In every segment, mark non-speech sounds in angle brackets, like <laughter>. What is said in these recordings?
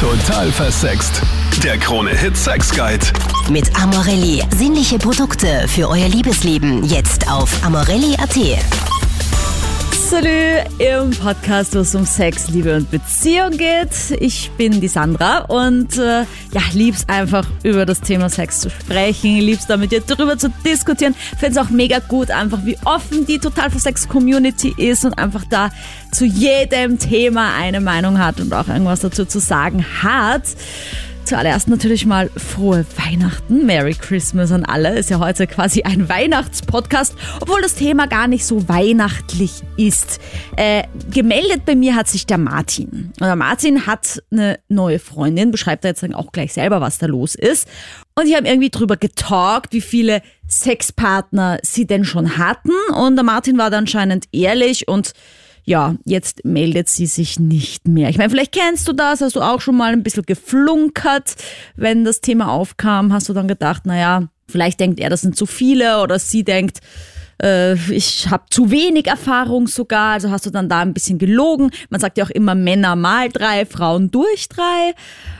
Total versext. Der Krone Hit Sex Guide. Mit Amorelli. Sinnliche Produkte für euer Liebesleben. Jetzt auf amorelli.at. Salü im Podcast, wo es um Sex, Liebe und Beziehung geht. Ich bin die Sandra und äh, ja, lieb's einfach über das Thema Sex zu sprechen, lieb's da mit dir drüber zu diskutieren. Find's auch mega gut, einfach wie offen die Total für Sex Community ist und einfach da zu jedem Thema eine Meinung hat und auch irgendwas dazu zu sagen hat. Zuallererst natürlich mal frohe Weihnachten, Merry Christmas an alle. Ist ja heute quasi ein Weihnachtspodcast, obwohl das Thema gar nicht so weihnachtlich ist. Äh, gemeldet bei mir hat sich der Martin. Und der Martin hat eine neue Freundin, beschreibt er jetzt dann auch gleich selber, was da los ist. Und die haben irgendwie drüber getalkt, wie viele Sexpartner sie denn schon hatten. Und der Martin war da anscheinend ehrlich und ja, jetzt meldet sie sich nicht mehr. Ich meine, vielleicht kennst du das, hast du auch schon mal ein bisschen geflunkert, wenn das Thema aufkam, hast du dann gedacht, naja, vielleicht denkt er, das sind zu viele oder sie denkt, äh, ich habe zu wenig Erfahrung sogar, also hast du dann da ein bisschen gelogen. Man sagt ja auch immer Männer mal drei, Frauen durch drei.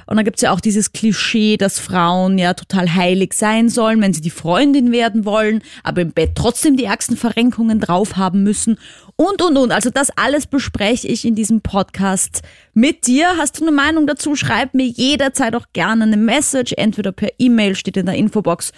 Und dann gibt's ja auch dieses Klischee, dass Frauen ja total heilig sein sollen, wenn sie die Freundin werden wollen, aber im Bett trotzdem die ärgsten Verrenkungen drauf haben müssen und, und, und. Also das alles bespreche ich in diesem Podcast mit dir. Hast du eine Meinung dazu? Schreib mir jederzeit auch gerne eine Message, entweder per E-Mail, steht in der Infobox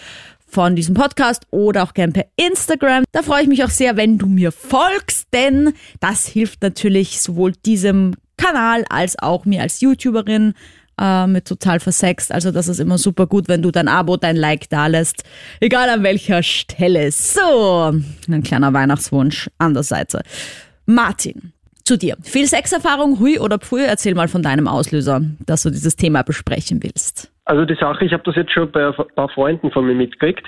von diesem Podcast oder auch gern per Instagram. Da freue ich mich auch sehr, wenn du mir folgst, denn das hilft natürlich sowohl diesem Kanal als auch mir als YouTuberin äh, mit total versext. Also das ist immer super gut, wenn du dein Abo, dein Like da lässt. Egal an welcher Stelle. So, ein kleiner Weihnachtswunsch an der Seite. Martin, zu dir. Viel Sexerfahrung, hui oder pfui? Erzähl mal von deinem Auslöser, dass du dieses Thema besprechen willst. Also die Sache, ich habe das jetzt schon bei ein paar Freunden von mir mitgekriegt,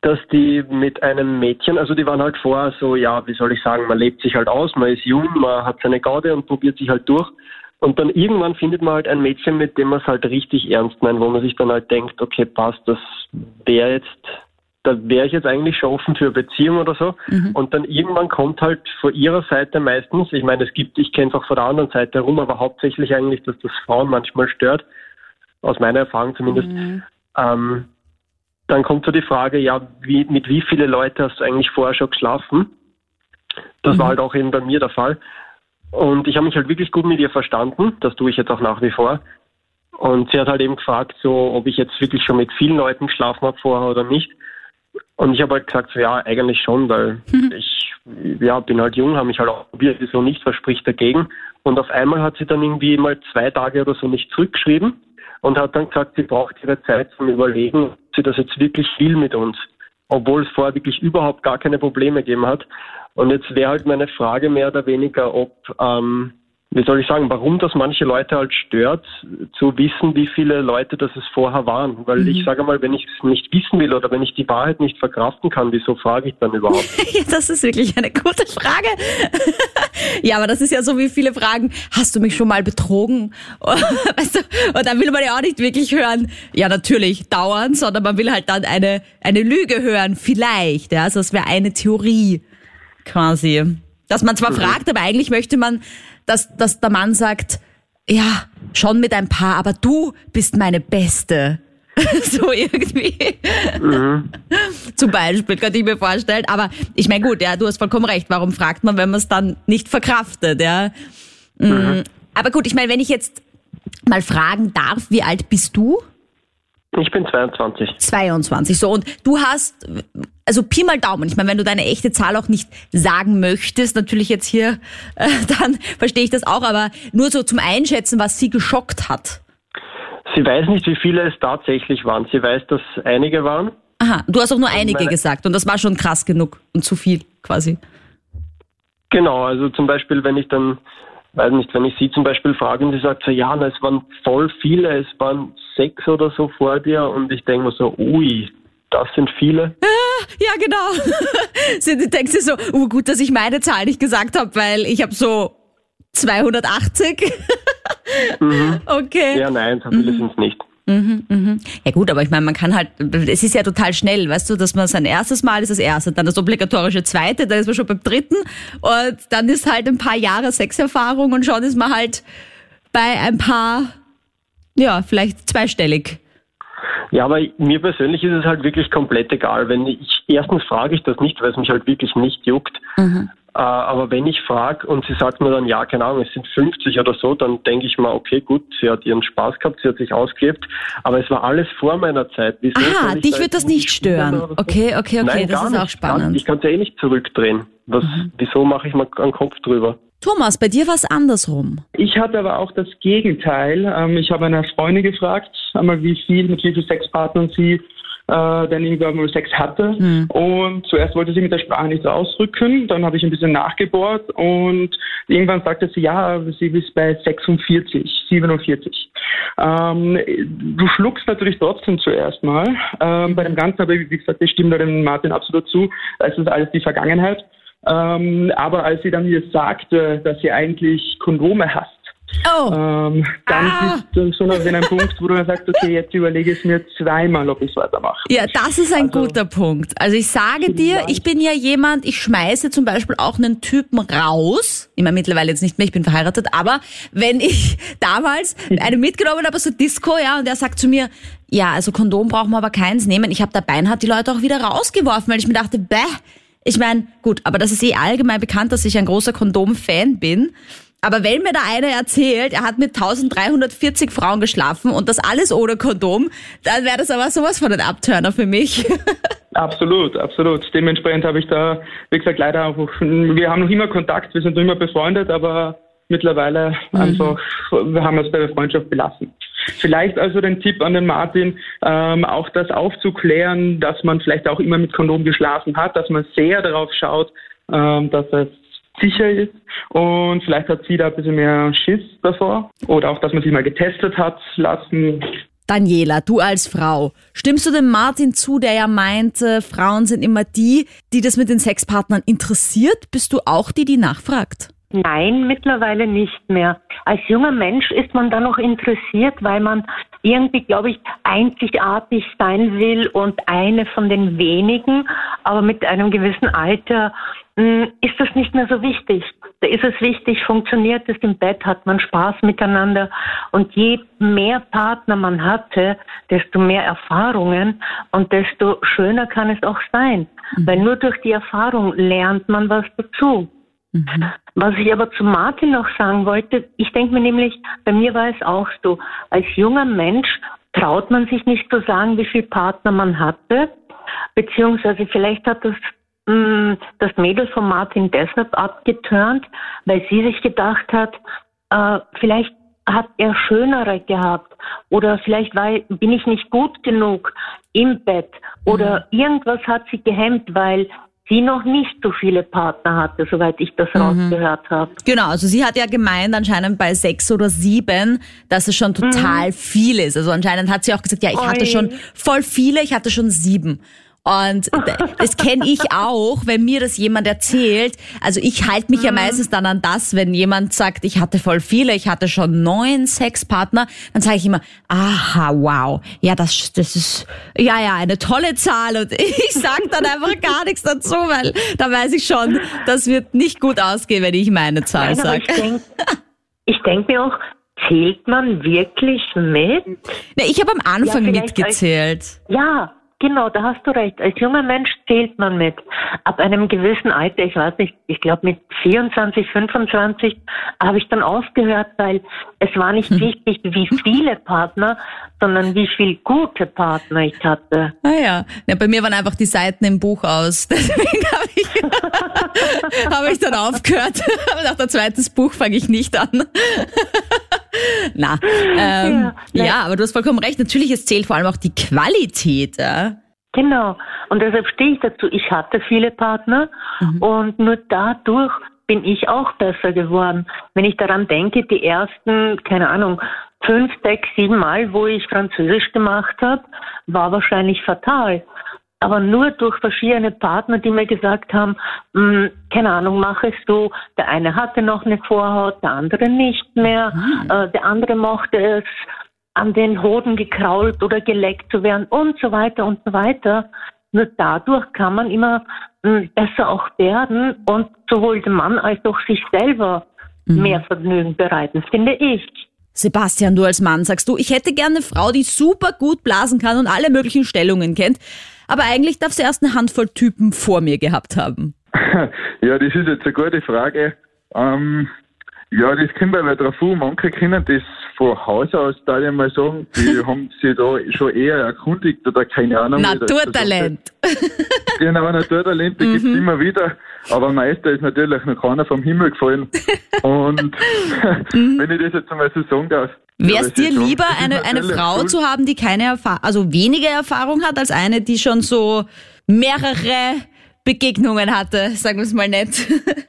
dass die mit einem Mädchen, also die waren halt vorher so, ja, wie soll ich sagen, man lebt sich halt aus, man ist jung, man hat seine Gaude und probiert sich halt durch. Und dann irgendwann findet man halt ein Mädchen, mit dem man es halt richtig ernst meint, wo man sich dann halt denkt, okay, passt, das wäre jetzt, da wäre ich jetzt eigentlich schon offen für eine Beziehung oder so. Mhm. Und dann irgendwann kommt halt von ihrer Seite meistens, ich meine, es gibt, ich kenne es auch von der anderen Seite herum, aber hauptsächlich eigentlich, dass das Frauen manchmal stört, aus meiner Erfahrung zumindest. Mhm. Ähm, dann kommt so die Frage, ja, wie, mit wie viele Leuten hast du eigentlich vorher schon geschlafen? Das mhm. war halt auch eben bei mir der Fall. Und ich habe mich halt wirklich gut mit ihr verstanden. Das tue ich jetzt auch nach wie vor. Und sie hat halt eben gefragt, so, ob ich jetzt wirklich schon mit vielen Leuten geschlafen habe vorher oder nicht. Und ich habe halt gesagt, so, ja, eigentlich schon, weil mhm. ich ja, bin halt jung, habe mich halt auch probiert, so nicht, verspricht dagegen. Und auf einmal hat sie dann irgendwie mal zwei Tage oder so nicht zurückgeschrieben und hat dann gesagt, sie braucht ihre Zeit zum Überlegen, ob sie das jetzt wirklich will mit uns. Obwohl es vorher wirklich überhaupt gar keine Probleme gegeben hat. Und jetzt wäre halt meine Frage mehr oder weniger, ob, ähm, wie soll ich sagen, warum das manche Leute halt stört, zu wissen, wie viele Leute das es vorher waren. Weil mhm. ich sage mal, wenn ich es nicht wissen will oder wenn ich die Wahrheit nicht verkraften kann, wieso frage ich dann überhaupt? <laughs> das ist wirklich eine gute Frage. ja, aber das ist ja so wie viele Fragen, hast du mich schon mal betrogen? <laughs> weißt du, und dann will man ja auch nicht wirklich hören, ja natürlich, dauernd, sondern man will halt dann eine, eine Lüge hören, vielleicht. Ja, also das wäre eine Theorie quasi. Dass man zwar mhm. fragt, aber eigentlich möchte man, dass, dass der Mann sagt, ja, schon mit ein paar, aber du bist meine Beste. <laughs> so irgendwie. Mhm. Zum Beispiel, könnte ich mir vorstellen. Aber ich meine, gut, ja, du hast vollkommen recht. Warum fragt man, wenn man es dann nicht verkraftet, ja? Mhm. mhm. Aber gut, ich meine, wenn ich jetzt mal fragen darf, wie alt bist du? Ich bin 22. 22, so. Und du hast, also Pi mal Daumen, ich meine, wenn du deine echte Zahl auch nicht sagen möchtest, natürlich jetzt hier, <laughs> äh, dann verstehe ich das auch, aber nur so zum Einschätzen, was sie geschockt hat. Sie weiß nicht, wie viele es tatsächlich waren. Sie weiß, dass einige waren. Aha, du hast auch nur einige meine, gesagt und das war schon krass genug und zu viel quasi. Genau, also zum Beispiel, wenn ich dann weiß nicht, wenn ich sie zum Beispiel frage und sie sagt so, ja, na, es waren voll viele, es waren sechs oder so vor dir und ich denke mir so, ui, das sind viele. <laughs> Ja, genau. <laughs> sie denkt sich so, oh, gut, dass ich meine Zahl nicht gesagt habe, weil ich habe so 280. <laughs> mhm. Okay. Ja, nein, so viele mhm. sind es nicht. Mhm, mhm. Ja gut, aber ich meine, man kann halt, es ist ja total schnell, weißt du, dass man sein erstes Mal ist das erste, dann das obligatorische zweite, dann ist man schon beim dritten und dann ist halt ein paar Jahre Sexerfahrung und schon ist man halt bei ein paar ja, vielleicht zweistellig. Ja, aber mir persönlich ist es halt wirklich komplett egal. Wenn ich erstens frage ich das nicht, weil es mich halt wirklich nicht juckt. Mhm. Äh, aber wenn ich frage und sie sagt mir dann, ja, keine Ahnung, es sind 50 oder so, dann denke ich mal, okay, gut, sie hat ihren Spaß gehabt, sie hat sich ausgelebt, aber es war alles vor meiner Zeit. Wieso Aha, dich wird das nicht stören. Okay, okay, okay, Nein, das ist nicht. auch spannend. Ich kann es ja eh nicht zurückdrehen. Was, mhm. Wieso mache ich mir einen Kopf drüber? Thomas, bei dir war es andersrum. Ich hatte aber auch das Gegenteil. Ähm, ich habe eine Freundin gefragt, einmal wie viel, mit wie vielen Sexpartnern sie äh, dann irgendwann mal Sex hatte. Mhm. Und zuerst wollte sie mit der Sprache nicht ausdrücken, dann habe ich ein bisschen nachgebohrt und irgendwann sagte sie, ja, sie ist bei 46, 47. Ähm, du schluckst natürlich trotzdem zuerst mal. Ähm, bei dem Ganzen, aber wie gesagt, ich stimme da dem Martin absolut zu, es ist alles die Vergangenheit. Ähm, aber als sie dann mir sagte, dass sie eigentlich Kondome hasst, Oh. Ähm, dann ah. bist du so an einem Punkt, wo du dann sagst, okay, jetzt überlege ich mir zweimal, ob ich es weitermache. Ja, das ist ein also, guter Punkt. Also ich sage dir, ich bin ja jemand, ich schmeiße zum Beispiel auch einen Typen raus. Immer mittlerweile jetzt nicht mehr, ich bin verheiratet, aber wenn ich <laughs> damals einen mitgenommen habe, so Disco, ja, und der sagt zu mir, ja, also Kondom brauchen wir aber keins nehmen. Ich habe dabei hat die Leute auch wieder rausgeworfen, weil ich mir dachte, bäh, ich meine, gut, aber das ist eh allgemein bekannt, dass ich ein großer Kondom-Fan bin. Aber wenn mir da einer erzählt, er hat mit 1340 Frauen geschlafen und das alles ohne Kondom, dann wäre das aber sowas von ein Abturner für mich. <laughs> Absolut, absolut. Dementsprechend habe ich da, wie gesagt, leider auch, wir haben noch immer Kontakt, wir sind noch immer befreundet, aber mittlerweile mhm. einfach, wir haben es bei der Freundschaft belassen. Vielleicht also den Tipp an den Martin, ähm, auch das aufzuklären, dass man vielleicht auch immer mit Kondom geschlafen hat, dass man sehr darauf schaut, ähm, dass es sicher ist und vielleicht hat sie da ein bisschen mehr Schiss davor oder auch, dass man sie mal getestet hat lassen. Daniela, du als Frau, stimmst du dem Martin zu, der ja meinte, Frauen sind immer die, die das mit den Sexpartnern interessiert? Bist du auch die, die nachfragt? Nein, mittlerweile nicht mehr. Als junger Mensch ist man da noch interessiert, weil man irgendwie, glaube ich, einzigartig sein will und eine von den wenigen. Aber mit einem gewissen Alter mh, hm, ist das nicht mehr so wichtig. Da ist es wichtig, funktioniert es im Bett, hat man Spaß miteinander. Und je mehr Partner man hatte, desto mehr Erfahrungen und desto schöner kann es auch sein. Mhm. Weil nur durch die Erfahrung lernt man was dazu. Mhm. Was ich aber zu Martin noch sagen wollte, ich denke mir nämlich, bei mir war es auch so, als junger Mensch traut man sich nicht zu sagen, wie viele Partner man hatte, beziehungsweise vielleicht hat das mh, mm, das Mädel von Martin deshalb abgeturnt, weil sie sich gedacht hat, äh, vielleicht hat er schönere gehabt oder vielleicht war, bin ich nicht gut genug im Bett oder mhm. irgendwas hat sie gehemmt, weil sie noch nicht so viele Partner hatte, soweit ich das mhm. rausgehört habe. Genau, also sie hat ja gemeint anscheinend bei sechs oder sieben, dass es schon total mhm. viel ist. Also anscheinend hat sie auch gesagt, ja, ich Oi. hatte schon voll viele, ich hatte schon sieben. Und das kenne ich auch, wenn mir das jemand erzählt. Also ich halte mich ja mhm. meistens dann an das, wenn jemand sagt, ich hatte voll viele, ich hatte schon neun Sexpartner, dann sage ich immer, aha, wow, ja, das, das ist, ja, ja, eine tolle Zahl. Und <laughs> ich sage dann einfach gar nichts dazu, weil da weiß ich schon, das wird nicht gut ausgehen, wenn ich meine Zahl sage. Ich denke denk mir auch, zählt man wirklich mit? Ne, ich habe am Anfang ja, mitgezählt. Als, ja, Genau, da hast du recht. Als junger Mensch zählt man mit. Ab einem gewissen Alter, ich weiß nicht, ich glaube mit 24, 25 habe ich dann aufgehört, weil es war nicht hm. wichtig, wie viele Partner, sondern wie viele gute Partner ich hatte. Ah ja. ja, bei mir waren einfach die Seiten im Buch aus. <laughs> Deswegen habe ich, <laughs> hab ich dann aufgehört. Nach der zweiten Buch fange ich nicht an. <laughs> <laughs> Na, ähm, ja, ja, aber du hast vollkommen recht. Natürlich, es zählt vor allem auch die Qualität. Ja? Genau. Und deshalb stehe ich dazu. Ich hatte viele Partner mhm. und nur dadurch bin ich auch besser geworden. Wenn ich daran denke, die ersten, keine Ahnung, fünf, sechs, sieben Mal, wo ich Französisch gemacht habe, war wahrscheinlich fatal aber nur durch verschiedene Partner, die mir gesagt haben, mh, hm, keine Ahnung, mach es so. Der eine hatte noch eine Vorhaut, der andere nicht mehr. Mhm. Äh, der andere mochte es, an den Hoden gekrault oder geleckt zu werden und so weiter und so weiter. Nur dadurch kann man immer mh, hm, besser auch werden und sowohl dem Mann als auch sich selber mhm. mehr Vergnügen bereiten, finde ich. Sebastian, du als Mann sagst du, ich hätte gerne eine Frau, die super gut blasen kann und alle möglichen Stellungen kennt, aber eigentlich darf sie erst eine Handvoll Typen vor mir gehabt haben. <laughs> Ja, das ist jetzt eine gute Frage. Ähm, ja, das kommt aber drauf an. Manche können das von Haus aus, da ich mal sagen, die <laughs> haben sich da schon eher erkundigt oder keine Ahnung. Naturtalent. <laughs> Genau, Naturtalent, die gibt's immer wieder. Aber Meister ist natürlich noch keiner vom Himmel gefallen. Und wenn ich das jetzt einmal so sagen darf. Wäre es dir lieber, eine, eine Frau zu haben, die keine Erfahrung, also weniger Erfahrung hat, als eine, die schon so mehrere Begegnungen hatte, sagen wir es mal nett. <laughs>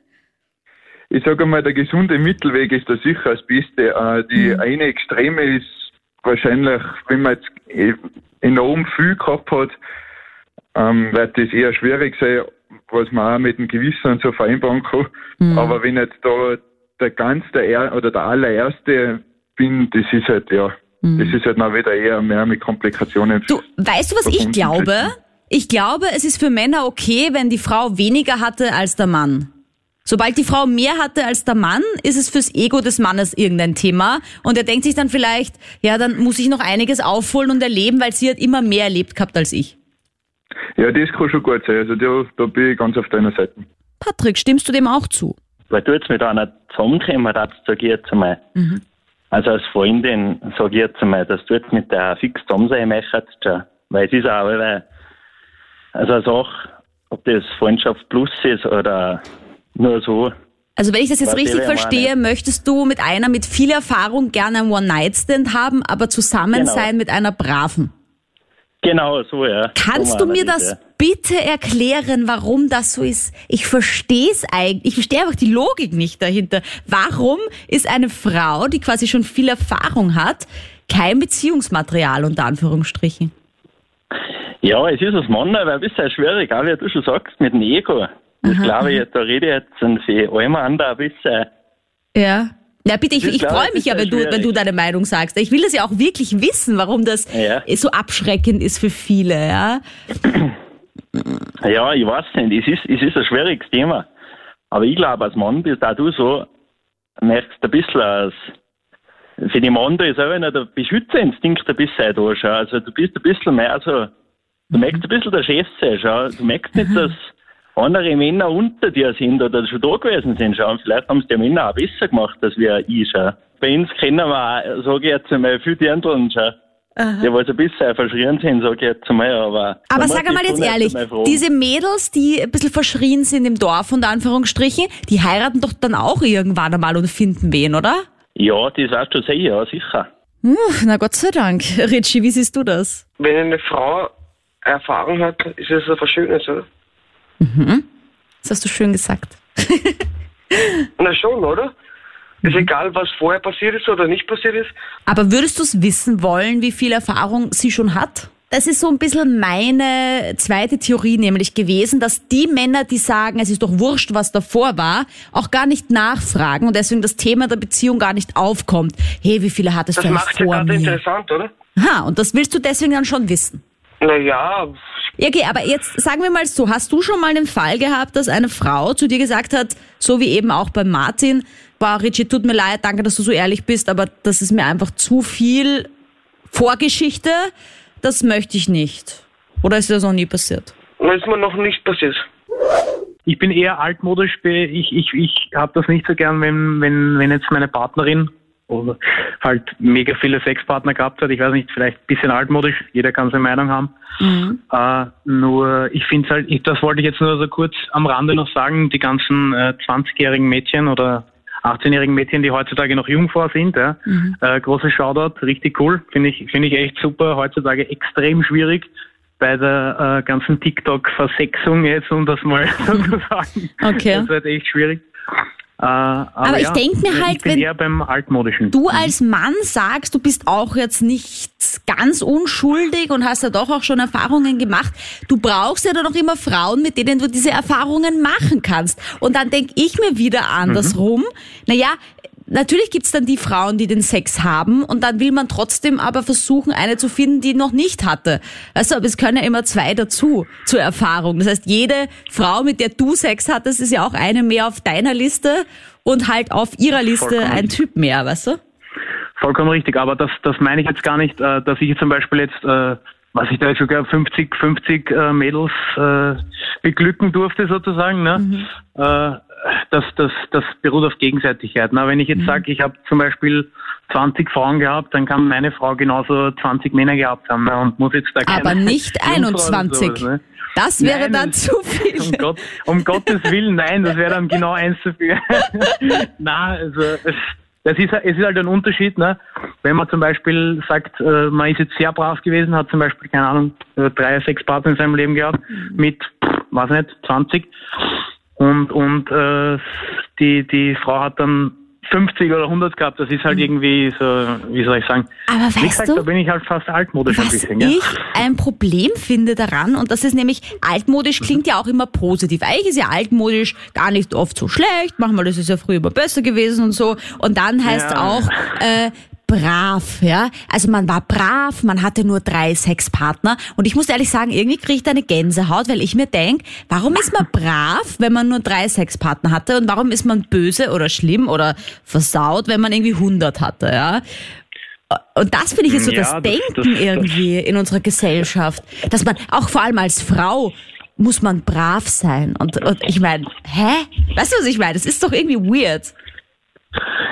ich sage mal, der gesunde Mittelweg ist da sicher das Beste. Äh, die eine Extreme ist wahrscheinlich, wenn man jetzt eh enorm viel gehabt hat, ähm, wird das eher schwierig sein, was man auch mit dem Gewissen so vereinbaren kann. Aber wenn jetzt da der ganz der er oder der allererste bin, das ist halt ja, das ist halt mal wieder eher mehr mit Komplikationen. Du, weißt du, was ich glaube? Ich glaube, es ist für Männer okay, wenn die Frau weniger hatte als der Mann. Sobald die Frau mehr hatte als der Mann, ist es fürs Ego des Mannes irgendein Thema. Und er denkt sich dann vielleicht, ja, dann muss ich noch einiges aufholen und erleben, weil sie hat immer mehr erlebt gehabt als ich. Ja, das kann schon gut sein. Also da, da bin ich ganz auf deiner Seite. Patrick, stimmst du dem auch zu? Weil du jetzt mit einer zusammengekommen hast, sage ich jetzt einmal. Also als Freundin sage ich jetzt einmal, dass du jetzt mit der fix zusammen sein möchtest. Weil es ist auch alle, also eine Sache, ob das Freundschaft plus ist oder nur so. Also wenn ich das jetzt Was richtig verstehe, möchtest du mit einer mit viel Erfahrung gerne einen One-Night-Stand haben, aber zusammen Genau. sein mit einer braven. Genau, so, ja. Kannst So du mir das ja. Bitte erklären, warum das so ist? Ich verstehe es eigentlich. Ich verstehe einfach die Logik nicht dahinter. Warum ist eine Frau, die quasi schon viel Erfahrung hat, kein Beziehungsmaterial unter Anführungsstrichen? Ja, es ist als Mann aber ein bisschen schwierig, auch wie du schon sagst, mit dem Ego. Das glaube ich, da rede ich jetzt für alle anderen ein bisschen. Ja. Ja, bitte, ich, ich freue ich, mich ist ja, wenn du, wenn du deine Meinung sagst. Ich will das ja auch wirklich wissen, warum das Ja. so abschreckend ist für viele, ja. <clears throat> Ja, ich weiß nicht, es ist, es ist ein schwieriges Thema. Aber ich glaube, als Mann bist auch du so, merkst ein bisschen als, für die Mann ist auch noch der Beschützerinstinkt ein bisschen da schon. Also du bist ein bisschen mehr so, du merkst ein bisschen der Chef sein, schau. Du merkst nicht, dass andere Männer unter dir sind oder schon da gewesen sind, schau. Und vielleicht haben es die Männer auch besser gemacht, als wir ich, schau. Bei uns kennen wir auch, sage ich jetzt einmal, viele die anderen, schau. Die, was ein bisschen verschrien sind, sage ich jetzt einmal, aber... Aber da sag muss mal ich jetzt ehrlich, einmal diese Mädels, die ein bisschen verschrien sind im Dorf, unter Anführungsstrichen, die heiraten doch dann auch irgendwann einmal und finden wen, oder? Ja, das wirst du sehen, ja, sicher. Uff, na Gott sei Dank. <laughs> Richie, wie siehst du das? Wenn eine Frau Erfahrung hat, ist es etwas Schönes, oder? Das hast du schön gesagt. <laughs> Na schon, oder? Ist egal, was vorher passiert ist oder nicht passiert ist. Aber würdest du es wissen wollen, wie viel Erfahrung sie schon hat? Das ist so ein bisschen meine zweite Theorie nämlich gewesen, dass die Männer, die sagen, es ist doch wurscht, was davor war, auch gar nicht nachfragen und deswegen das Thema der Beziehung gar nicht aufkommt. Hey, wie viele hattest Das du eigentlich macht ja vor gerade mir? interessant, oder? Ha, und das willst du deswegen dann schon wissen. Naja, Ja, okay, aber jetzt sagen wir mal so, hast du schon mal den Fall gehabt, dass eine Frau zu dir gesagt hat, so wie eben auch bei Martin, boah, Richie, tut mir leid, danke, dass du so ehrlich bist, aber das ist mir einfach zu viel Vorgeschichte, das möchte ich nicht. Oder ist dir das noch nie passiert? das ist mir noch nicht passiert. Ich bin eher altmodisch. Ich, ich, ich habe das nicht so gern, wenn, wenn, wenn jetzt meine Partnerin oder halt mega viele Sexpartner gehabt hat. Ich weiß nicht, vielleicht ein bisschen altmodisch. Jeder kann seine Meinung haben. Äh, nur, ich finde halt, ich, das wollte ich jetzt nur so kurz am Rande noch sagen, die ganzen äh, 20-jährigen Mädchen oder 18-jährigen Mädchen, die heutzutage noch Jungfrau sind, ja. Äh, großes Shoutout, richtig cool. Finde ich, finde ich echt super. Heutzutage extrem schwierig bei der äh, ganzen TikTok-Versexung jetzt, um das mal <laughs> so zu sagen. Okay. Das wird echt schwierig. Äh, aber Aber ich ja, denk mir halt, wenn beim Altmodischen. Du als Mann sagst, du bist auch jetzt nicht ganz unschuldig und hast ja doch auch schon Erfahrungen gemacht. Du brauchst ja dann noch immer Frauen, mit denen du diese Erfahrungen machen kannst. Und dann denk ich mir wieder andersrum, naja, natürlich gibt's dann die Frauen, die den Sex haben und dann will man trotzdem aber versuchen, eine zu finden, die noch nicht hatte. Du, aber es können ja immer zwei dazu zur Erfahrung. Das heißt, jede Frau, mit der du Sex hattest, ist ja auch eine mehr auf deiner Liste und halt auf ihrer Liste Vollkommen. ein Typ mehr, weißt du? Vollkommen richtig, aber das, das meine ich jetzt gar nicht, äh, dass ich zum Beispiel jetzt, äh, was ich da jetzt sogar 50, 50 äh, Mädels äh, beglücken durfte sozusagen, ne? Mhm. Das, das, das beruht auf Gegenseitigkeit. Na, wenn ich jetzt Mhm. sage, ich habe zum Beispiel 20 Frauen gehabt, dann kann meine Frau genauso 20 Männer gehabt haben ne? und muss jetzt da Aber nicht Jungfrau oder 21. sowas, ne? Das wäre Nein, dann das- zu viel. Um, Gott, um Gottes Willen, nein, das wäre dann genau eins zu viel. <laughs> Na, also es, das ist, es ist halt ein Unterschied, ne? Wenn man zum Beispiel sagt, äh, man ist jetzt sehr brav gewesen, hat zum Beispiel, keine Ahnung, äh, drei, sechs Partner in seinem Leben gehabt, mit, pff, weiß nicht, 20. Und, und äh, die, die Frau hat dann 50 oder 100 gehabt, das ist halt irgendwie so, wie soll ich sagen. Aber Wie weißt gesagt, du, da bin ich halt fast altmodisch ein Was bisschen. Ja? ich ein Problem finde daran, und das ist nämlich, altmodisch klingt ja auch immer positiv. Eigentlich ist ja altmodisch gar nicht oft so schlecht, manchmal ist es ja früher immer besser gewesen und so. Und dann heißt Ja. auch, äh, brav, ja. Also man war brav, man hatte nur drei Sexpartner. Und ich muss ehrlich sagen, irgendwie kriege ich da eine Gänsehaut, weil ich mir denk, warum ist man brav, wenn man nur drei Sexpartner hatte? Und warum ist man böse oder schlimm oder versaut, wenn man irgendwie 100 hatte, ja? Und das finde ich ist so Ja, das das- Denken das- irgendwie in unserer Gesellschaft, dass man auch vor allem als Frau muss man brav sein. Und, und ich meine, hä? Weißt du, was ich meine? Das ist doch irgendwie weird.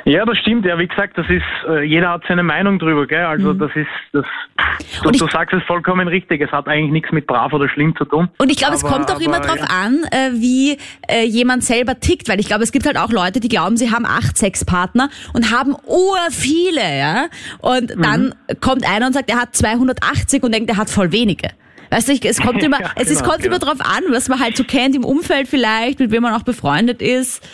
Ja, das stimmt. Ja, wie gesagt, das ist, äh, jeder hat seine Meinung drüber, gell? Also das ist, das, du, du sagst es vollkommen richtig. Es hat eigentlich nichts mit brav oder schlimm zu tun. Und ich glaube, es kommt auch immer aber, drauf ja. an, äh, wie äh, jemand selber tickt, weil ich glaube, es gibt halt auch Leute, die glauben, sie haben acht Sexpartner und haben ur viele, ja. Und Mhm. dann kommt einer und sagt, er hat 280 und denkt, er hat voll wenige. Weißt du, es kommt <laughs> immer, Ja, es ist, genau, kommt immer genau. drauf an, was man halt so kennt im Umfeld vielleicht, mit wem man auch befreundet ist.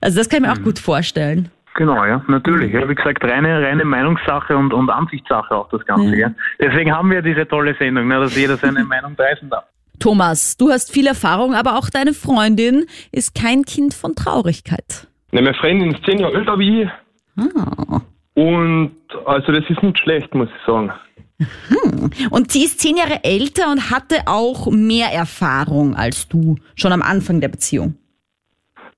Also das kann ich mir Mhm. auch gut vorstellen. Genau, ja, natürlich. Ja, wie gesagt, reine, reine Meinungssache und, und Ansichtssache auch das Ganze. Ja. Deswegen haben wir diese tolle Sendung, ne, dass jeder seine <laughs> Meinung preisen darf. Thomas, du hast viel Erfahrung, aber auch deine Freundin ist kein Kind von Traurigkeit. Ne, meine Freundin ist zehn Jahre älter wie ich. Ah. Und also das ist nicht schlecht, muss ich sagen. Und sie ist zehn Jahre älter und hatte auch mehr Erfahrung als du, schon am Anfang der Beziehung.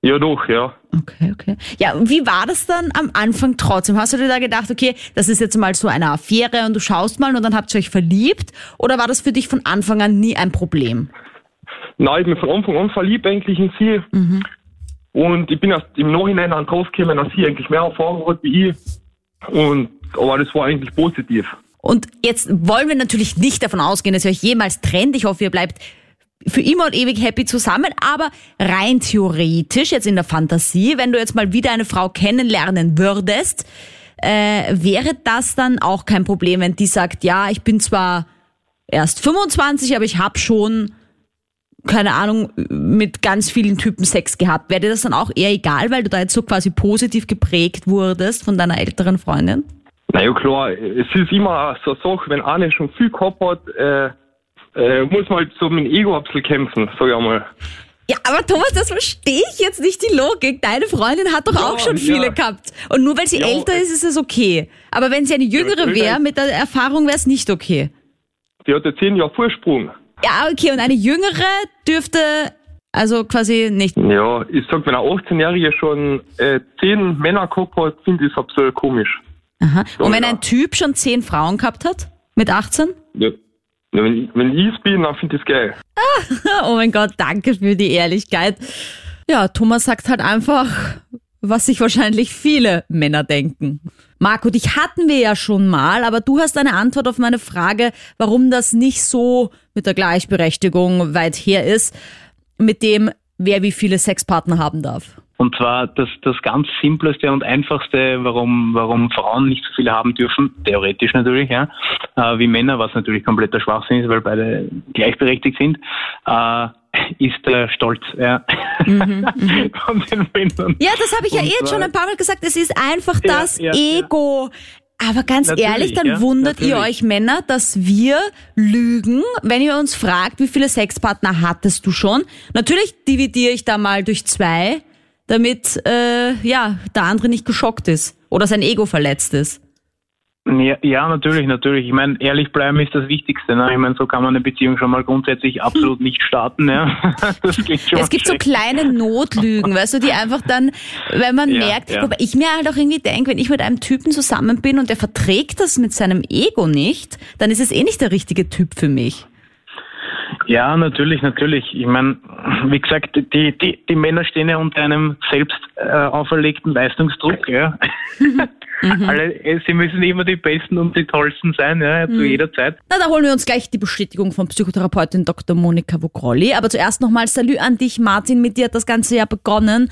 Ja, doch, ja. Okay, okay. Ja, und wie war das dann am Anfang trotzdem? Hast du dir da gedacht, okay, das ist jetzt mal so eine Affäre und du schaust mal und dann habt ihr euch verliebt? Oder war das für dich von Anfang an nie ein Problem? Nein, ich bin von Anfang an verliebt eigentlich in sie. Und ich bin erst im Nachhinein dann draufgekommen, dass sie eigentlich mehr Erfahrung hat wie ich. Und, aber das war eigentlich positiv. Und jetzt wollen wir natürlich nicht davon ausgehen, dass ihr euch jemals trennt. Ich hoffe, ihr bleibt für immer und ewig happy zusammen. Aber rein theoretisch, jetzt in der Fantasie, wenn du jetzt mal wieder eine Frau kennenlernen würdest, äh, wäre das dann auch kein Problem, wenn die sagt, ja, ich bin zwar erst 25, aber ich habe schon, keine Ahnung, mit ganz vielen Typen Sex gehabt. Wäre dir das dann auch eher egal, weil du da jetzt so quasi positiv geprägt wurdest von deiner älteren Freundin? Na ja, klar, es ist immer so eine Sache, wenn eine schon viel gehabt hat, äh, äh, muss man halt so mit dem Ego ein bisschen kämpfen, sag ich einmal. Ja, aber Thomas, das verstehe ich jetzt nicht die Logik. Deine Freundin hat doch Ja, auch schon ja. viele gehabt. Und nur weil sie Ja, älter ist, ist es okay. Aber wenn sie eine jüngere wäre, mit der Erfahrung wäre es nicht okay. Die hat ja zehn Jahre Vorsprung. Ja, okay, und eine jüngere dürfte also quasi nicht. Ja, ich sag, wenn ein 18-Jähriger schon äh, zehn Männer gehabt hat, finde ich es absolut komisch. Aha. Und wenn ja. ein Typ schon zehn Frauen gehabt hat? Mit 18? Ja. Wenn, ich- wenn ich es bin, dann finde ich es geil. <laughs> Oh mein Gott, danke für die Ehrlichkeit. Ja, Thomas sagt halt einfach, was sich wahrscheinlich viele Männer denken. Marco, dich hatten wir ja schon mal, aber du hast eine Antwort auf meine Frage, warum das nicht so mit der Gleichberechtigung weit her ist, mit dem, wer wie viele Sexpartner haben darf. Und zwar das, das ganz simpleste und einfachste, warum, warum Frauen nicht so viele haben dürfen, theoretisch natürlich, ja, äh, wie Männer, was natürlich kompletter Schwachsinn ist, weil beide gleichberechtigt sind, äh, ist der Stolz ja. <laughs> von den Männern. Ja, das habe ich ja Und eh jetzt schon ein paar Mal gesagt. Es ist einfach das ja, ja. Ego. Aber ganz Natürlich, ehrlich, dann ja, wundert ihr natürlich. euch Männer, dass wir lügen, wenn ihr uns fragt, wie viele Sexpartner hattest du schon? Natürlich dividiere ich da mal durch zwei, damit äh, ja der andere nicht geschockt ist oder sein Ego verletzt ist. Ja, ja, natürlich, natürlich. Ich meine, ehrlich bleiben ist das Wichtigste. Ne? Ich meine, so kann man eine Beziehung schon mal grundsätzlich <laughs> absolut nicht starten. Ja? <laughs> Das klingt schon es gibt so kleine Notlügen, weißt du, die einfach dann, wenn man Ja, merkt, ja. ich mir halt auch irgendwie denke, wenn ich mit einem Typen zusammen bin und der verträgt das mit seinem Ego nicht, dann ist es eh nicht der richtige Typ für mich. Ja, natürlich, natürlich. Ich meine, wie gesagt, die, die, die Männer stehen ja unter einem selbst äh, auferlegten Leistungsdruck. Ja. <laughs> Alle, äh, sie müssen immer die Besten und die Tollsten sein, ja, zu Mhm. jeder Zeit. Na, da holen wir uns gleich die Bestätigung von Psychotherapeutin Dr. Monika Vogrolli. Aber zuerst nochmal Salü an dich, Martin. Mit dir hat das Ganze ja begonnen.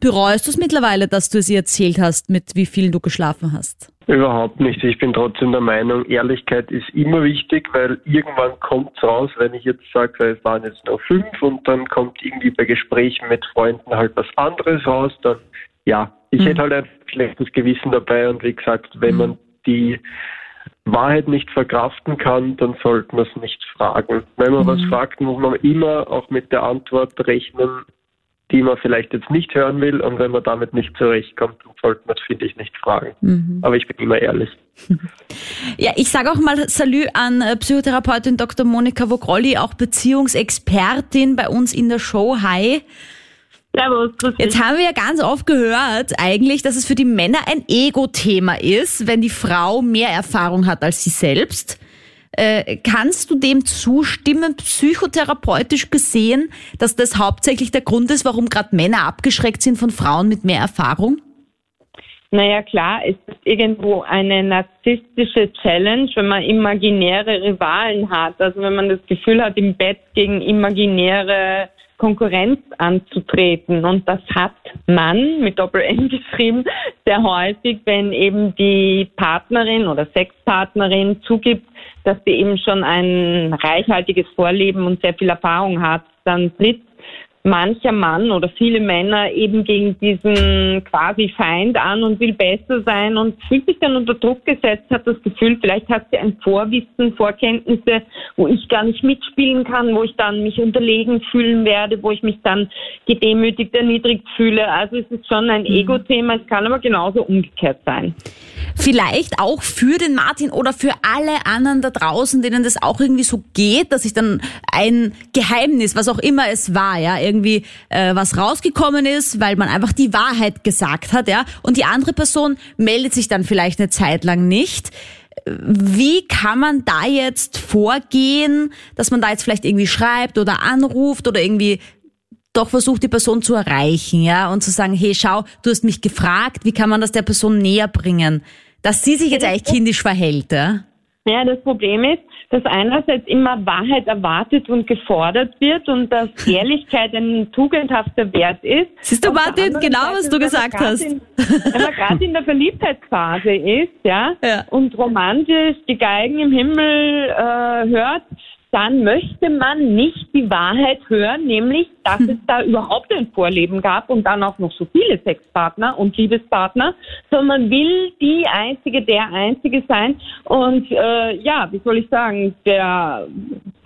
Bereust du es mittlerweile, dass du es ihr erzählt hast, mit wie vielen du geschlafen hast? Überhaupt nicht. Ich bin trotzdem der Meinung, Ehrlichkeit ist immer wichtig, weil irgendwann kommt's raus, wenn ich jetzt sage, es waren jetzt nur fünf und dann kommt irgendwie bei Gesprächen mit Freunden halt was anderes raus, dann ja, ich hätte halt ein schlechtes Gewissen dabei und wie gesagt, wenn man die Wahrheit nicht verkraften kann, dann sollte man es nicht fragen. Wenn man was fragt, muss man immer auch mit der Antwort rechnen, die man vielleicht jetzt nicht hören will und wenn man damit nicht zurechtkommt, dann sollte man es, finde ich, nicht fragen. Aber ich bin immer ehrlich. <laughs> Ja, ich sage auch mal Salü an äh, Psychotherapeutin Dr. Monika Vogrolli, auch Beziehungsexpertin bei uns in der Show. Hi. Servus, grüß dich. Jetzt haben wir ja ganz oft gehört, eigentlich, dass es für die Männer ein Ego-Thema ist, wenn die Frau mehr Erfahrung hat als sie selbst. Äh, kannst du dem zustimmen, psychotherapeutisch gesehen, dass das hauptsächlich der Grund ist, warum gerade Männer abgeschreckt sind von Frauen mit mehr Erfahrung? Naja, klar, es ist irgendwo eine narzisstische Challenge, wenn man imaginäre Rivalen hat. Also wenn man das Gefühl hat, im Bett gegen imaginäre Konkurrenz anzutreten. Und das hat man mit Doppel-N geschrieben sehr häufig, wenn eben die Partnerin oder Sexpartnerin zugibt, dass sie eben schon ein reichhaltiges Vorleben und sehr viel Erfahrung hat, dann tritt mancher Mann oder viele Männer eben gegen diesen quasi Feind an und will besser sein und fühlt sich dann unter Druck gesetzt, hat das Gefühl, vielleicht hat sie ein Vorwissen, Vorkenntnisse, wo ich gar nicht mitspielen kann, wo ich dann mich unterlegen fühlen werde, wo ich mich dann gedemütigt, erniedrigt fühle. Also es ist schon ein Ego-Thema, es kann aber genauso umgekehrt sein. Vielleicht auch für den Martin oder für alle anderen da draußen, denen das auch irgendwie so geht, dass sich dann ein Geheimnis, was auch immer es war, ja, irgendwie äh, was rausgekommen ist, weil man einfach die Wahrheit gesagt hat, ja, und die andere Person meldet sich dann vielleicht eine Zeit lang nicht. Wie kann man da jetzt vorgehen, dass man da jetzt vielleicht irgendwie schreibt oder anruft oder irgendwie doch versucht, die Person zu erreichen, ja, und zu sagen, hey, schau, du hast mich gefragt, wie kann man das der Person näher bringen, dass sie sich jetzt eigentlich kindisch verhält, ja? Ja, das Problem ist, dass einerseits immer Wahrheit erwartet und gefordert wird und dass <laughs> Ehrlichkeit ein tugendhafter Wert ist. Siehst du, Martin, genau, was du gesagt hast. In, wenn man gerade in der <laughs> Verliebtheitsphase ist, ja, und romantisch die Geigen im Himmel äh, hört, dann möchte man nicht die Wahrheit hören, nämlich, dass es da überhaupt ein Vorleben gab und dann auch noch so viele Sexpartner und Liebespartner, sondern man will die Einzige, der Einzige sein. Und äh, ja, wie soll ich sagen, der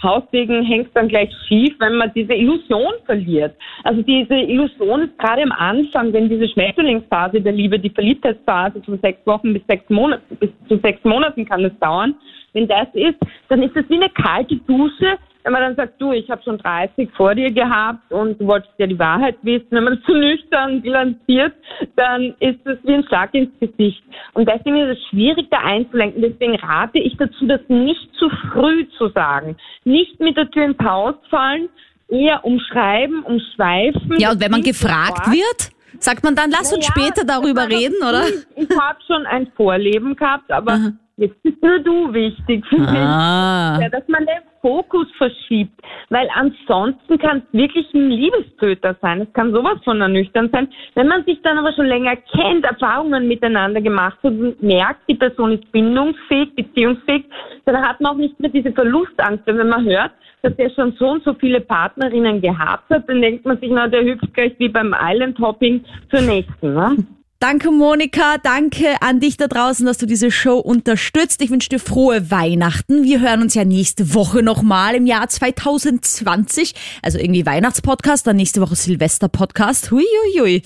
Hausdegen hängt dann gleich schief, wenn man diese Illusion verliert. Also diese Illusion ist gerade am Anfang, wenn diese Schmetterlingsphase der Liebe, die Verliebtheitsphase von sechs Wochen bis sechs Monaten, bis zu sechs Monaten kann es dauern. Wenn das ist, dann ist es wie eine kalte Dusche, wenn man dann sagt, du, ich habe schon 30 vor dir gehabt und du wolltest ja die Wahrheit wissen, wenn man das zu nüchtern bilanziert, dann ist es wie ein Schlag ins Gesicht. Und deswegen ist es schwierig, da einzulenken. Deswegen rate ich dazu, das nicht zu früh zu sagen. Nicht mit der Tür ins Haus fallen, eher umschreiben, umschweifen. Ja, und wenn man Das gefragt sofort. wird, sagt man dann, lass uns später darüber das reden, oder? gut. Ich habe schon ein Vorleben gehabt, aber jetzt bist nur du wichtig für Ah. mich. Ja, dass man den Fokus verschiebt. Weil ansonsten kann es wirklich ein Liebestöter sein. Es kann sowas von ernüchternd sein. Wenn man sich dann aber schon länger kennt, Erfahrungen miteinander gemacht hat und merkt, die Person ist bindungsfähig, beziehungsfähig, dann hat man auch nicht mehr diese Verlustangst. Denn wenn man hört, dass der schon so und so viele Partnerinnen gehabt hat, dann denkt man sich, na, der hüpft gleich wie beim Island Hopping zur nächsten. Ne? Danke, Monika. Danke an dich da draußen, dass du diese Show unterstützt. Ich wünsche dir frohe Weihnachten. Wir hören uns ja nächste Woche nochmal im Jahr 2020. Also irgendwie Weihnachtspodcast, dann nächste Woche Silvester-Podcast. Huiuiui.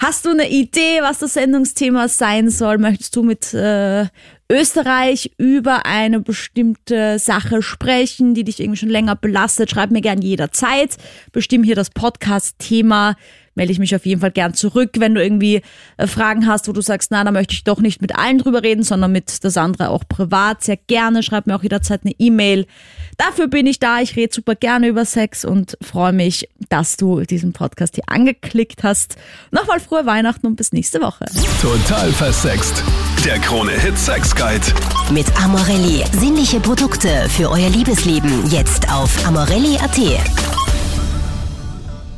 Hast du eine Idee, was das Sendungsthema sein soll? Möchtest du mit äh, Österreich über eine bestimmte Sache sprechen, die dich irgendwie schon länger belastet, schreib mir gern jederzeit. Bestimm hier das Podcast-Thema melde ich mich auf jeden Fall gern zurück, wenn du irgendwie äh, Fragen hast, wo du sagst, na, da möchte ich doch nicht mit allen drüber reden, sondern mit der Sandra auch privat. Sehr gerne, schreib mir auch jederzeit eine E-Mail. Dafür bin ich da. Ich rede super gerne über Sex und freue mich, dass du diesen Podcast hier angeklickt hast. Nochmal frohe Weihnachten und bis nächste Woche. Total versext. Der Krone Hit Sex Guide. Mit Amorelli. Sinnliche Produkte für euer Liebesleben. Jetzt auf amorelli.at.